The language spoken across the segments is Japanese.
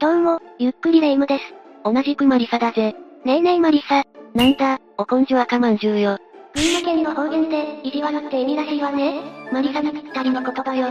どうも、ゆっくりレ夢ムです。同じくマリサだぜ。ねえねえマリサ。なんだ、お根性赤まんじゅうよ。群馬県の方言で、意地悪って意味らしいわね。マリサにぴったりの言葉よ。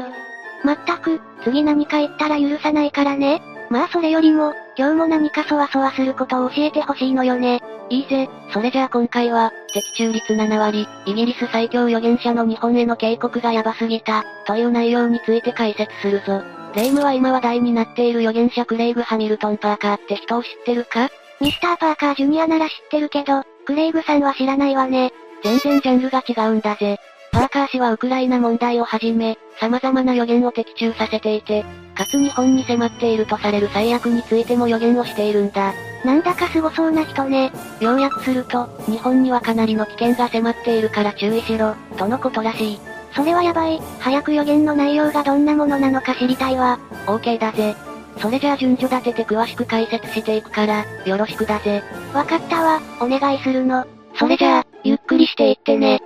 まったく、次何か言ったら許さないからね。まあそれよりも、今日も何かそわそわすることを教えてほしいのよね。いいぜ、それじゃあ今回は、的中率7割、イギリス最強預言者の日本への警告がヤバすぎた、という内容について解説するぞ。レイムは今話題になっている預言者クレイグ・ハミルトン・パーカーって人を知ってるか？ミスター・パーカー・ジュニアなら知ってるけど、クレイグさんは知らないわね。全然ジャンルが違うんだぜ。パーカー氏はウクライナ問題をはじめ、様々な予言を的中させていて、かつ日本に迫っているとされる最悪についても予言をしているんだ。なんだか凄そうな人ね。要約すると、日本にはかなりの危険が迫っているから注意しろ、とのことらしい。それはやばい。早く予言の内容がどんなものなのか知りたいわ。OK だぜ。それじゃあ順序立てて詳しく解説していくから、よろしくだぜ。わかったわ、お願いするの。それじゃあ、ゆっくりしていってね。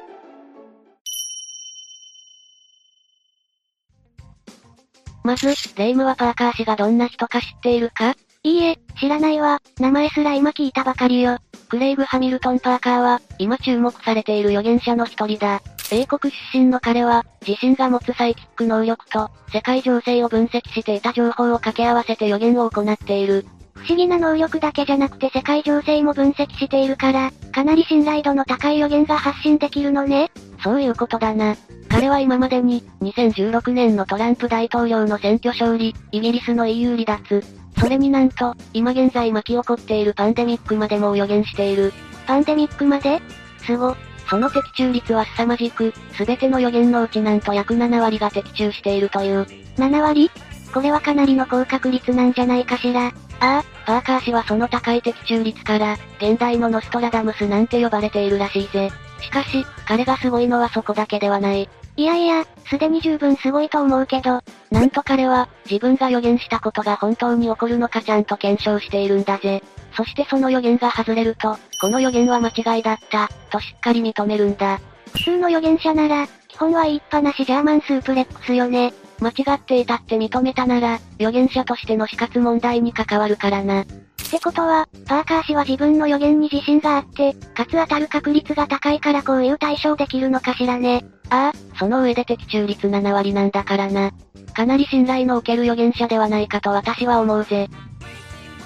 まず、レイムはパーカー氏がどんな人か知っているか？いいえ、知らないわ。名前すら今聞いたばかりよ。クレイグ・ハミルトン・パーカーは、今注目されている預言者の一人だ。英国出身の彼は、自身が持つサイキック能力と、世界情勢を分析していた情報を掛け合わせて予言を行っている。不思議な能力だけじゃなくて世界情勢も分析しているから、かなり信頼度の高い予言が発信できるのね。そういうことだな。彼は今までに、2016年のトランプ大統領の選挙勝利、イギリスの EU 離脱、それになんと、今現在巻き起こっているパンデミックまでも予言している。パンデミックまで？すご。その的中率は凄まじく、すべての予言のうちなんと約7割が的中しているという。7割？これはかなりの高確率なんじゃないかしら。ああ、パーカー氏はその高い的中率から、現代のノストラダムスなんて呼ばれているらしいぜ。しかし、彼がすごいのはそこだけではない。いやいや、すでに十分すごいと思うけど、なんと彼は、自分が予言したことが本当に起こるのかちゃんと検証しているんだぜ。そしてその予言が外れると、この予言は間違いだった、としっかり認めるんだ。普通の予言者なら、基本は言いっぱなしジャーマンスープレックスよね。間違っていたって認めたなら、予言者としての死活問題に関わるからな。ってことは、パーカー氏は自分の予言に自信があって、かつ当たる確率が高いからこういう対象できるのかしらね。ああ、その上で的中率7割なんだからな。かなり信頼のおける預言者ではないかと私は思うぜ。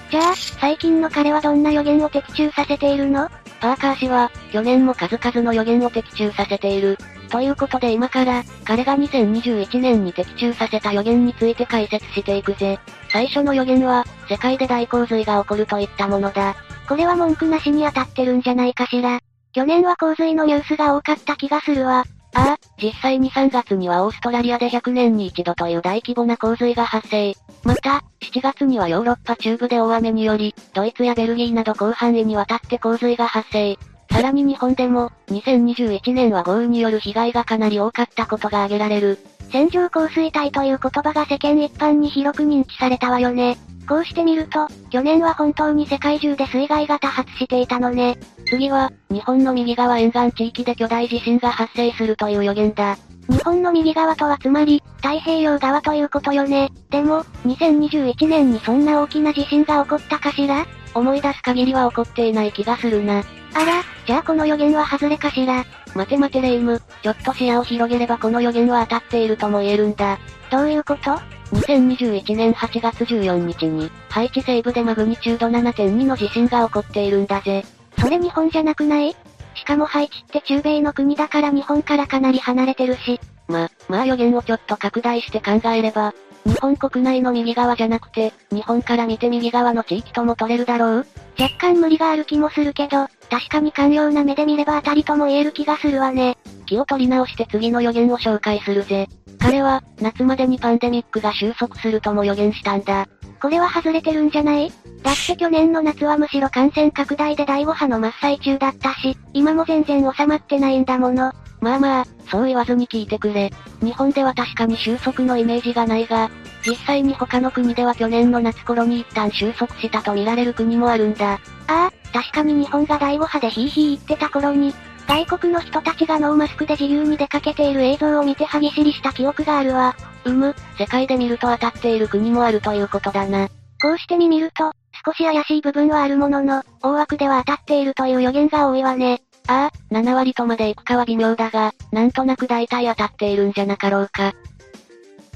じゃあ、最近の彼はどんな予言を的中させているの？パーカー氏は、去年も数々の予言を的中させている。ということで今から、彼が2021年に的中させた予言について解説していくぜ。最初の予言は、世界で大洪水が起こるといったものだ。これは文句なしに当たってるんじゃないかしら。去年は洪水のニュースが多かった気がするわ。ああ、実際に3月にはオーストラリアで100年に一度という大規模な洪水が発生。また、7月にはヨーロッパ中部で大雨により、ドイツやベルギーなど広範囲にわたって洪水が発生。さらに日本でも、2021年は豪雨による被害がかなり多かったことが挙げられる。線状降水帯という言葉が世間一般に広く認知されたわよね。こうしてみると、去年は本当に世界中で水害が多発していたのね。次は、日本の右側沿岸地域で巨大地震が発生するという予言だ。日本の右側とはつまり、太平洋側ということよね。でも、2021年にそんな大きな地震が起こったかしら？思い出す限りは起こっていない気がするな。あら、じゃあこの予言は外れかしら？待て待てレイム、ちょっと視野を広げればこの予言は当たっているとも言えるんだ。どういうこと？2021年8月14日に、ハイチ西部でマグニチュード7.2の地震が起こっているんだぜ。それ日本じゃなくない？しかもハイチって中米の国だから日本からかなり離れてるし。ま、まあ予言をちょっと拡大して考えれば、日本国内の右側じゃなくて、日本から見て右側の地域とも取れるだろう？若干無理がある気もするけど、確かに寛容な目で見れば当たりとも言える気がするわね。気を取り直して次の予言を紹介するぜ。彼は、夏までにパンデミックが収束するとも予言したんだ。これは外れてるんじゃない？だって去年の夏はむしろ感染拡大で第5波の真っ最中だったし、今も全然収まってないんだもの。まあまあ、そう言わずに聞いてくれ。日本では確かに収束のイメージがないが、実際に他の国では去年の夏頃に一旦収束したと見られる国もあるんだ。ああ、確かに日本が第5波でヒーヒー言ってた頃に、外国の人たちがノーマスクで自由に出かけている映像を見て歯ぎしりした記憶があるわ。うむ、世界で見ると当たっている国もあるということだな。こうして見見ると、少し怪しい部分はあるものの、大枠では当たっているという予言が多いわね。ああ、7割とまで行くかは微妙だが、なんとなく大体当たっているんじゃなかろうか。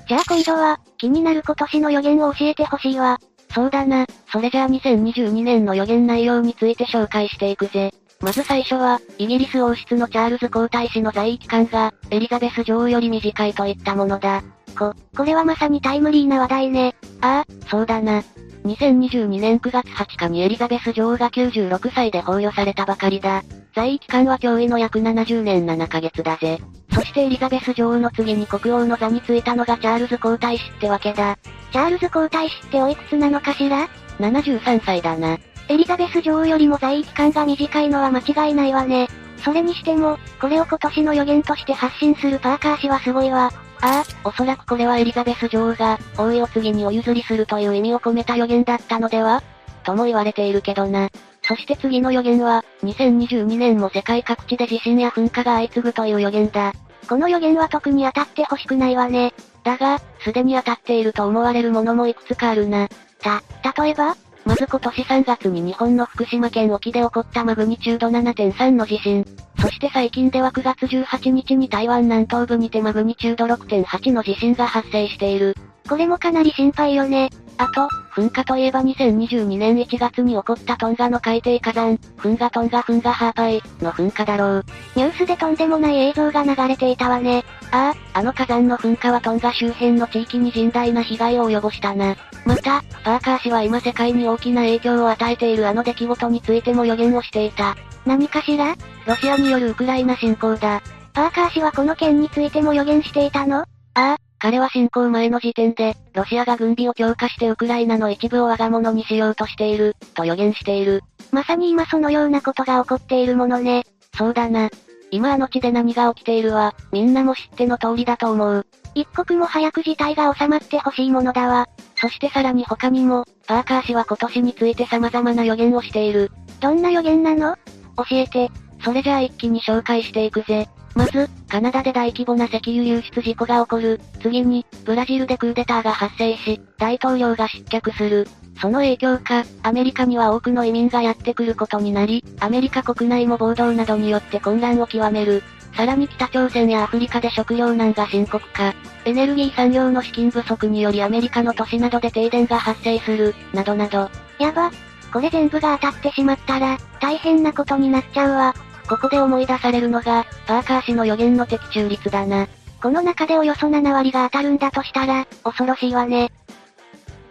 じゃあ今度は、気になる今年の予言を教えてほしいわ。そうだな、それじゃあ2022年の予言内容について紹介していくぜ。まず最初は、イギリス王室のチャールズ皇太子の在位期間が、エリザベス女王より短いといったものだ。こ、これはまさにタイムリーな話題ね。ああ、そうだな。2022年9月20日にエリザベス女王が96歳で崩御されたばかりだ。在位期間は驚異の約70年7ヶ月だぜ。そしてエリザベス女王の次に国王の座についたのがチャールズ皇太子ってわけだ。チャールズ皇太子っておいくつなのかしら ?73 歳だな。エリザベス女王よりも在位期間が短いのは間違いないわね。それにしても、これを今年の予言として発信するパーカー氏はすごいわ。ああ、おそらくこれはエリザベス女王が、王位を次にお譲りするという意味を込めた予言だったのでは？とも言われているけどな。そして次の予言は、2022年も世界各地で地震や噴火が相次ぐという予言だ。この予言は特に当たってほしくないわね。だが、すでに当たっていると思われるものもいくつかあるな。た、例えば？まず今年3月に日本の福島県沖で起こったマグニチュード7.3の地震。そして最近では9月18日に台湾南東部にてマグニチュード6.8の地震が発生している。これもかなり心配よね。あと、噴火といえば2022年1月に起こったトンガの海底火山、フンガトンガフンガハーパイの噴火だろう。ニュースでとんでもない映像が流れていたわね。ああ、あの火山の噴火はトンガ周辺の地域に甚大な被害を及ぼしたな。また、パーカー氏は今世界に大きな影響を与えているあの出来事についても予言をしていた。何かしら？ロシアによるウクライナ侵攻だ。パーカー氏はこの件についても予言していたの？ああ、彼は侵攻前の時点で、ロシアが軍備を強化してウクライナの一部を我が物にしようとしている、と予言している。まさに今そのようなことが起こっているものね。そうだな。今あの地で何が起きているわ、みんなも知っての通りだと思う。一刻も早く事態が収まってほしいものだわ。そしてさらに他にも、パーカー氏は今年について様々な予言をしている。どんな予言なの？教えて。それじゃあ一気に紹介していくぜ。まず、カナダで大規模な石油流出事故が起こる。次に、ブラジルでクーデターが発生し、大統領が失脚する。その影響か、アメリカには多くの移民がやってくることになり、アメリカ国内も暴動などによって混乱を極める。さらに北朝鮮やアフリカで食糧難が深刻化。エネルギー産業の資金不足によりアメリカの都市などで停電が発生する、などなど。やば。これ全部が当たってしまったら、大変なことになっちゃうわ。ここで思い出されるのが、パーカー氏の予言の的中率だな。この中でおよそ7割が当たるんだとしたら、恐ろしいわね。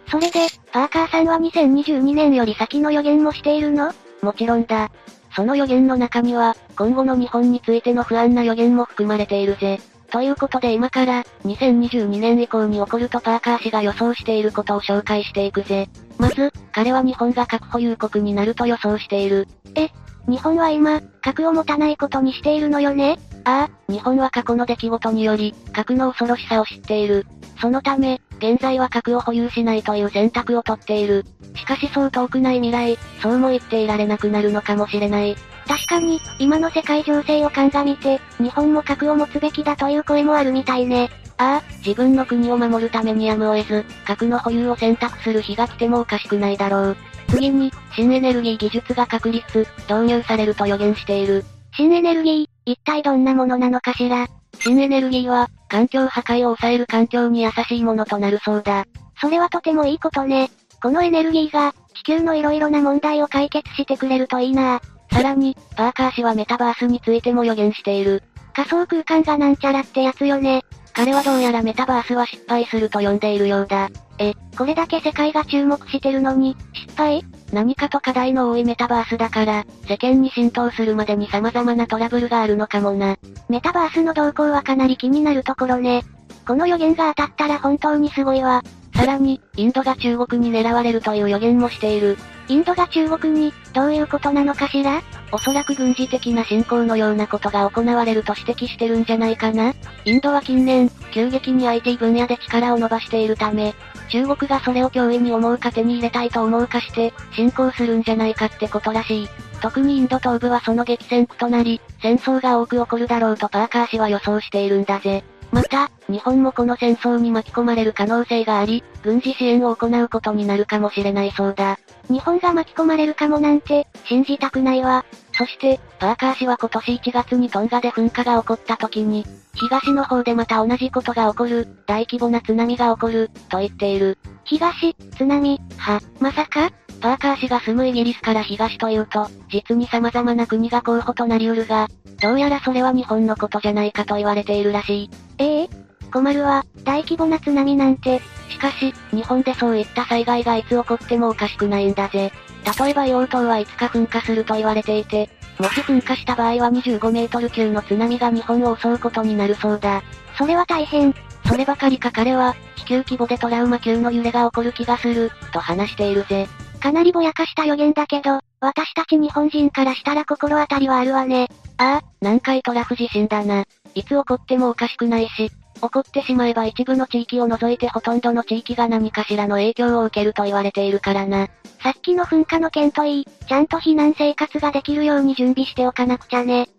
それで、パーカーさんは2022年より先の予言もしているの？もちろんだ。その予言の中には、今後の日本についての不安な予言も含まれているぜ。ということで今から、2022年以降に起こるとパーカー氏が予想していることを紹介していくぜ。まず、彼は日本が核保有国になると予想している。え、日本は今、核を持たないことにしているのよね？ああ、日本は過去の出来事により、核の恐ろしさを知っている。そのため、現在は核を保有しないという選択をとっている。しかしそう遠くない未来、そうも言っていられなくなるのかもしれない。確かに、今の世界情勢を鑑みて、日本も核を持つべきだという声もあるみたいね。ああ、自分の国を守るためにやむを得ず、核の保有を選択する日が来てもおかしくないだろう。次に、新エネルギー技術が確立、導入されると予言している。新エネルギー、一体どんなものなのかしら？新エネルギーは、環境破壊を抑える環境に優しいものとなるそうだ。それはとてもいいことね。このエネルギーが、地球の色々な問題を解決してくれるといいなさらに、パーカー氏はメタバースについても予言している。仮想空間がなんちゃらってやつよね。彼はどうやらメタバースは失敗すると呼んでいるようだ。え、これだけ世界が注目してるのに、失敗？何かと課題の多いメタバースだから、世間に浸透するまでに様々なトラブルがあるのかもな。メタバースの動向はかなり気になるところね。この予言が当たったら本当にすごいわ。さらに、インドが中国に狙われるという予言もしている。インドが中国に、どういうことなのかしら？おそらく軍事的な侵攻のようなことが行われると指摘してるんじゃないかなインドは近年、急激に IT 分野で力を伸ばしているため、中国がそれを脅威に思うか手に入れたいと思うかして、侵攻するんじゃないかってことらしい。特にインド東部はその激戦区となり、戦争が多く起こるだろうとパーカー氏は予想しているんだぜ。また、日本もこの戦争に巻き込まれる可能性があり、軍事支援を行うことになるかもしれないそうだ。日本が巻き込まれるかもなんて、信じたくないわ。そして、パーカー氏は今年1月にトンガで噴火が起こった時に、東の方でまた同じことが起こる、大規模な津波が起こる、と言っている。東、津波、は、まさか？パーカー氏が住むイギリスから東というと、実に様々な国が候補となりうるが、どうやらそれは日本のことじゃないかと言われているらしい。ええ困るわ、大規模な津波なんて。しかし、日本でそういった災害がいつ起こってもおかしくないんだぜ。例えば硫黄島はいつか噴火すると言われていて、もし噴火した場合は25メートル級の津波が日本を襲うことになるそうだ。それは大変。そればかりか彼は、地球規模でトラウマ級の揺れが起こる気がする、と話しているぜ。かなりぼやかした予言だけど、私たち日本人からしたら心当たりはあるわね。ああ、南海トラフ地震だな。いつ起こってもおかしくないし、起こってしまえば一部の地域を除いてほとんどの地域が何かしらの影響を受けると言われているからな。さっきの噴火の件といい、ちゃんと避難生活ができるように準備しておかなくちゃね。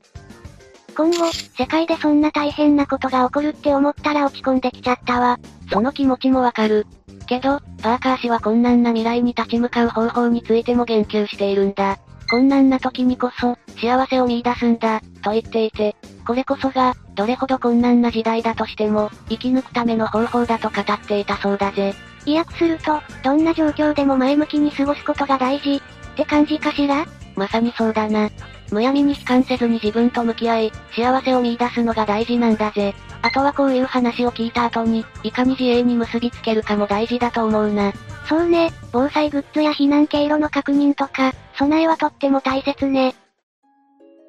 今後、世界でそんな大変なことが起こるって思ったら落ち込んできちゃったわ。その気持ちもわかる。けど、パーカー氏は困難な未来に立ち向かう方法についても言及しているんだ。困難な時にこそ、幸せを見出すんだ、と言っていて、これこそが、どれほど困難な時代だとしても、生き抜くための方法だと語っていたそうだぜ。意訳すると、どんな状況でも前向きに過ごすことが大事、って感じかしら？まさにそうだな。むやみに悲観せずに自分と向き合い、幸せを見出すのが大事なんだぜ。あとはこういう話を聞いた後に、いかに自衛に結びつけるかも大事だと思うな。そうね、防災グッズや避難経路の確認とか、備えはとっても大切ね。っ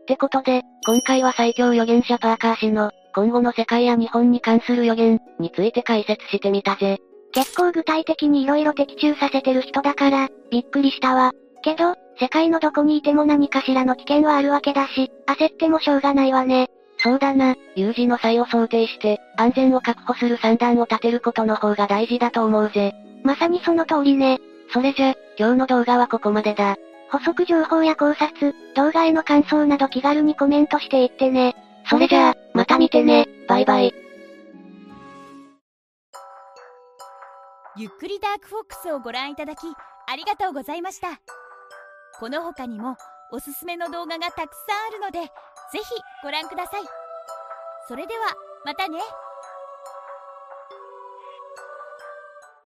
てことで、今回は最強予言者パーカー氏の、今後の世界や日本に関する予言、について解説してみたぜ。結構具体的に色々的中させてる人だから、びっくりしたわ。けど、世界のどこにいても何かしらの危険はあるわけだし、焦ってもしょうがないわね。そうだな、有事の際を想定して、安全を確保する算段を立てることの方が大事だと思うぜ。まさにその通りね。それじゃ、今日の動画はここまでだ。補足情報や考察、動画への感想など気軽にコメントしていってね。それじゃあ、また見てね。バイバイ。ゆっくりダークフォックスをご覧いただき、ありがとうございました。この他にも、おすすめの動画がたくさんあるので、ぜひご覧ください。それでは、またね。